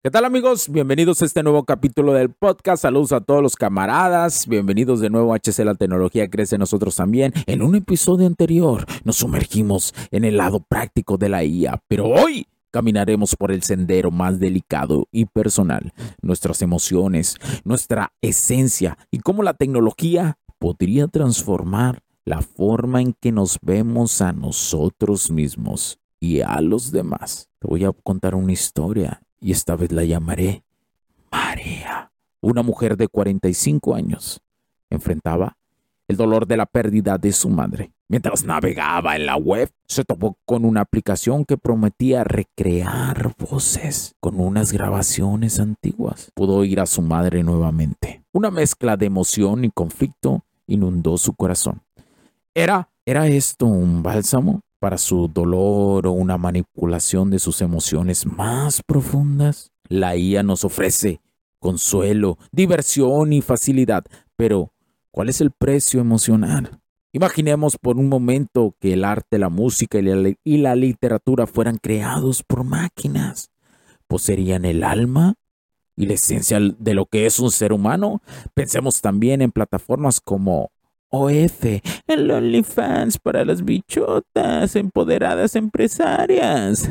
¿Qué tal amigos? Bienvenidos a este nuevo capítulo del podcast. Saludos a todos los camaradas. Bienvenidos de nuevo a HC La Tecnología Crece Nosotros también. En un episodio anterior nos sumergimos en el lado práctico de la IA, pero hoy caminaremos por el sendero más delicado y personal. Nuestras emociones, nuestra esencia y cómo la tecnología podría transformar la forma en que nos vemos a nosotros mismos y a los demás. Te voy a contar una historia y esta vez la llamaré María. Una mujer de 45 años enfrentaba el dolor de la pérdida de su madre. Mientras navegaba en la web, se topó con una aplicación que prometía recrear voces con unas grabaciones antiguas. Pudo oír a su madre nuevamente. Una mezcla de emoción y conflicto inundó su corazón. ¿Era, era esto un bálsamo? Para su dolor o una manipulación de sus emociones más profundas. La IA nos ofrece consuelo, diversión y facilidad, pero ¿cuál es el precio emocional? Imaginemos por un momento que el arte, la música y la, literatura fueran creados por máquinas. ¿Poseerían el alma y la esencia de lo que es un ser humano? Pensemos también en plataformas como OF, el OnlyFans para las bichotas, empoderadas empresarias.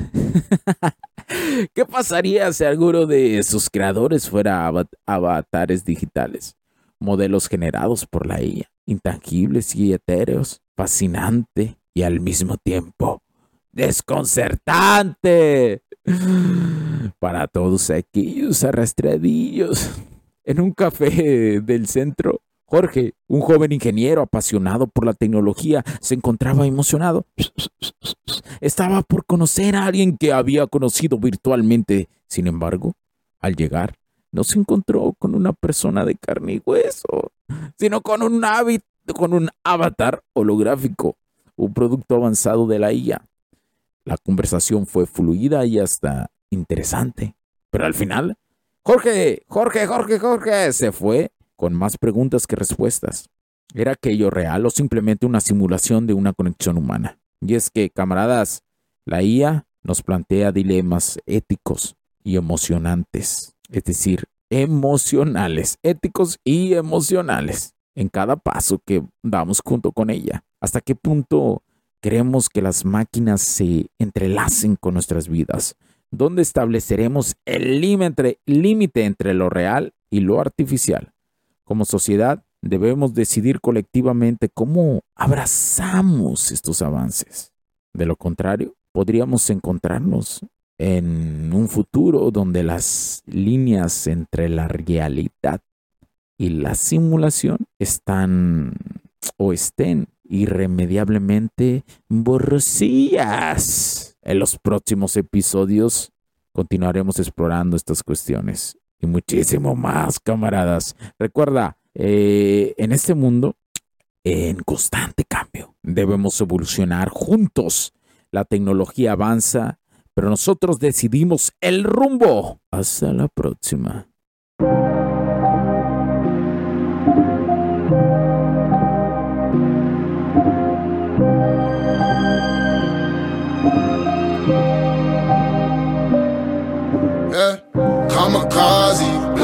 ¿Qué pasaría si alguno de sus creadores fuera avatares digitales? Modelos generados por la IA, intangibles y etéreos, fascinante y al mismo tiempo desconcertante para todos aquellos arrastradillos. En un café del centro Jorge, un joven ingeniero apasionado por la tecnología, se encontraba emocionado. Estaba por conocer a alguien que había conocido virtualmente. Sin embargo, al llegar, no se encontró con una persona de carne y hueso, sino con un, con un avatar holográfico, un producto avanzado de la IA. La conversación fue fluida y hasta interesante. Pero al final, Jorge, Jorge, Jorge, Jorge, se fue con más preguntas que respuestas. ¿Era aquello real o simplemente una simulación de una conexión humana? Y es que, camaradas, la IA nos plantea dilemas éticos y emocionantes, es decir, emocionales, éticos y emocionales, en cada paso que damos junto con ella. ¿Hasta qué punto queremos que las máquinas se entrelacen con nuestras vidas? ¿Dónde estableceremos el límite entre lo real y lo artificial? Como sociedad, debemos decidir colectivamente cómo abrazamos estos avances. De lo contrario, podríamos encontrarnos en un futuro donde las líneas entre la realidad y la simulación están o estén irremediablemente borrosillas. En los próximos episodios continuaremos explorando estas cuestiones y muchísimo más, camaradas. Recuerda, eh, en este mundo, en constante cambio, debemos evolucionar juntos. La tecnología avanza, pero nosotros decidimos el rumbo. Hasta la próxima.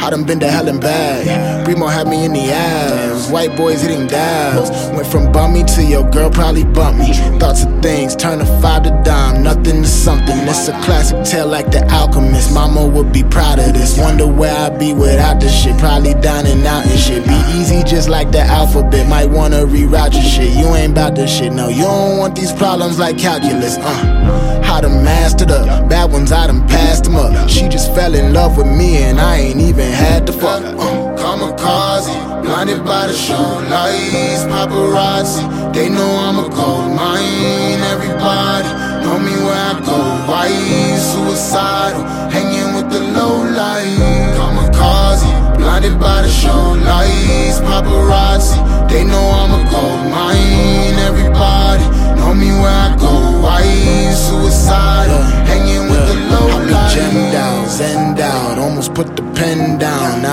I done been to hell and back. Primo had me in the ass. White boys hitting dabs. Went from bummy to your girl probably bump me. Thoughts of things turn a five to dime. Nothing to something. It's a classic tale like the alchemist. Mama would be proud of this. Wonder where I'd be without this shit. Probably dining out and shit. Be easy just like the alphabet. Might wanna reroute your shit. You ain't about this shit. No, you don't want these problems like calculus. Uh, how to master the bad ones, I done passed them up. She just fell in love with me and I ain't even had to fuck. Uh, kamikaze, blinded by the show lights, paparazzi. They know I'm a gold mine. Everybody know me where I go. Why suicidal, hanging with the low light. Kamikaze, blinded by the show lights,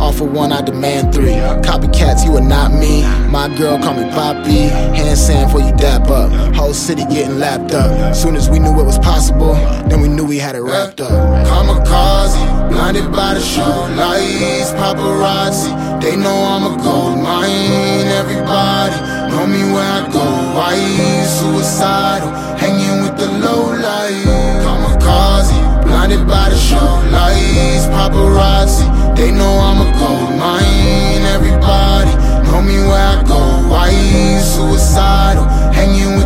Offer one, I demand three. Copycats, you are not me. My girl call me Poppy. Hand sand for you dap up. Whole city getting lapped up. Soon as we knew it was possible, then we knew we had it wrapped up. Kamikaze, blinded by the show lights, paparazzi. They know I'm a gold mine. Everybody know me where I go. Why suicidal, hanging with the low light. Kamikaze, blinded by the show lights, paparazzi. They know I'm a gold mine. Everybody know me where I go. Why suicidal, hanging with